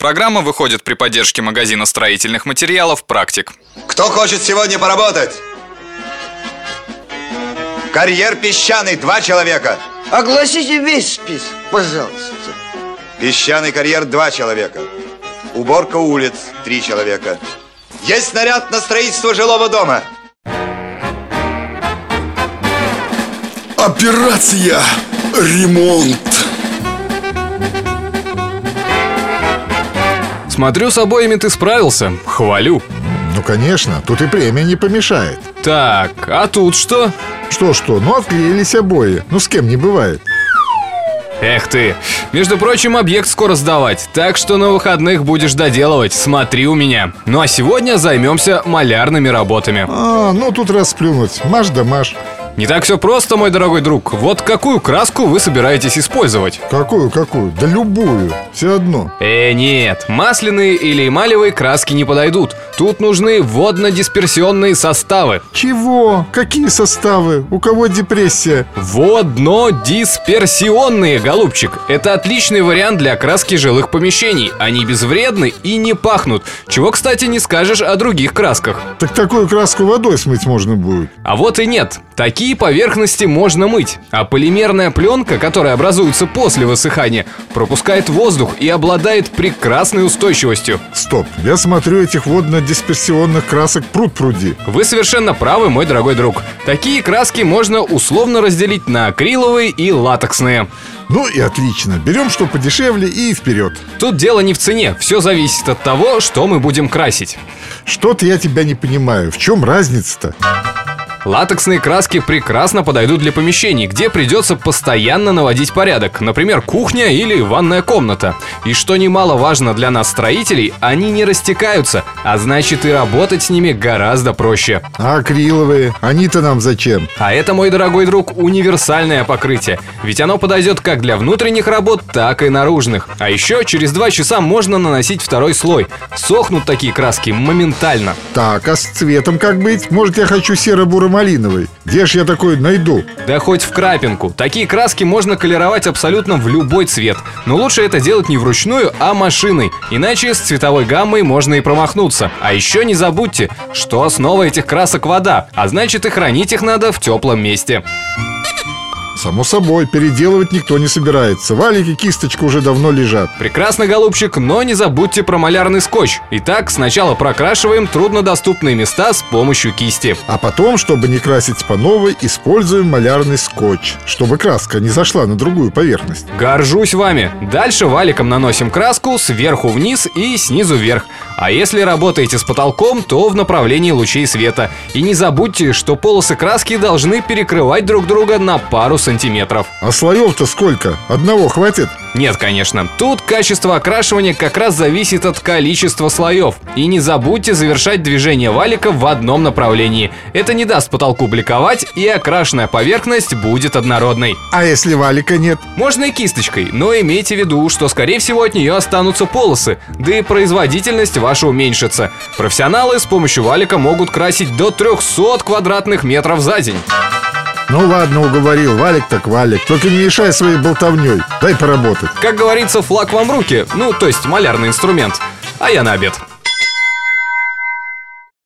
Программа выходит при поддержке магазина строительных материалов «Практик». Кто хочет сегодня поработать? Карьер песчаный, два человека. Огласите весь список, пожалуйста. Песчаный карьер, два человека. Уборка улиц, три человека. Есть снаряд на строительство жилого дома. Операция «Ремонт». Смотрю, с обоими ты справился. Хвалю. Ну, конечно, тут и премия не помешает. Так, а тут что? Что-что, ну отклеились обои. Ну, с кем не бывает. Эх ты. Между прочим, объект скоро сдавать, так что на выходных будешь доделывать. Смотри у меня. Ну а сегодня займемся малярными работами. А, ну тут расплюнуть. Маш да маш. Не так все просто, мой дорогой друг. Вот какую краску вы собираетесь использовать? Какую, какую? Да любую. Все одно. Э, нет, масляные или эмалевые краски не подойдут. Тут нужны водно-дисперсионные составы. Чего? Какие составы? У кого депрессия? Водно-дисперсионные, голубчик. Это отличный вариант для краски жилых помещений. Они безвредны и не пахнут. Чего, кстати, не скажешь о других красках. Так такую краску водой смыть можно будет. А вот и нет. Такие поверхности можно мыть, а полимерная пленка, которая образуется после высыхания, пропускает воздух и обладает прекрасной устойчивостью. Стоп, я смотрю этих водно-дисперсионных красок пруд пруди. Вы совершенно правы, мой дорогой друг. Такие краски можно условно разделить на акриловые и латексные. Ну и отлично. Берем что подешевле и вперед. Тут дело не в цене, все зависит от того, что мы будем красить. Что-то я тебя не понимаю. В чем разница-то? Латексные краски прекрасно подойдут для помещений, где придется постоянно наводить порядок, например, кухня или ванная комната. И что немаловажно для нас, строителей, они не растекаются, а значит и работать с ними гораздо проще. А акриловые? Они-то нам зачем? А это, мой дорогой друг, универсальное покрытие. Ведь оно подойдет как для внутренних работ, так и наружных. А еще через два часа можно наносить второй слой. Сохнут такие краски моментально. Так, а с цветом как быть? Может, я хочу серо-буро-малиновый? Где ж я такой найду? Да хоть в крапинку. Такие краски можно колеровать абсолютно в любой цвет. Но лучше это делать не вручную, а машиной. Иначе с цветовой гаммой можно и промахнуться. А еще не забудьте, что основа этих красок вода. А значит и хранить их надо в теплом месте. Само собой, переделывать никто не собирается. Валики кисточка уже давно лежат. Прекрасно, голубчик, но не забудьте про малярный скотч. Итак, сначала прокрашиваем труднодоступные места с помощью кисти. А потом, чтобы не красить по новой, используем малярный скотч, чтобы краска не зашла на другую поверхность. Горжусь вами. Дальше валиком наносим краску сверху вниз и снизу вверх. А если работаете с потолком, то в направлении лучей света. И не забудьте, что полосы краски должны перекрывать друг друга на пару сантиметров. А слоев-то сколько? Одного хватит? Нет, конечно. Тут качество окрашивания как раз зависит от количества слоев. И не забудьте завершать движение валика в одном направлении. Это не даст потолку бликовать, и окрашенная поверхность будет однородной. А если валика нет? Можно и кисточкой, но имейте в виду, что скорее всего от нее останутся полосы, да и производительность ваша уменьшится. Профессионалы с помощью валика могут красить до 300 квадратных метров за день. Ну ладно, уговорил, валик так валик. Только не мешай своей болтовней, дай поработать. Как говорится, флаг вам в руки, ну, то есть малярный инструмент. А я на обед.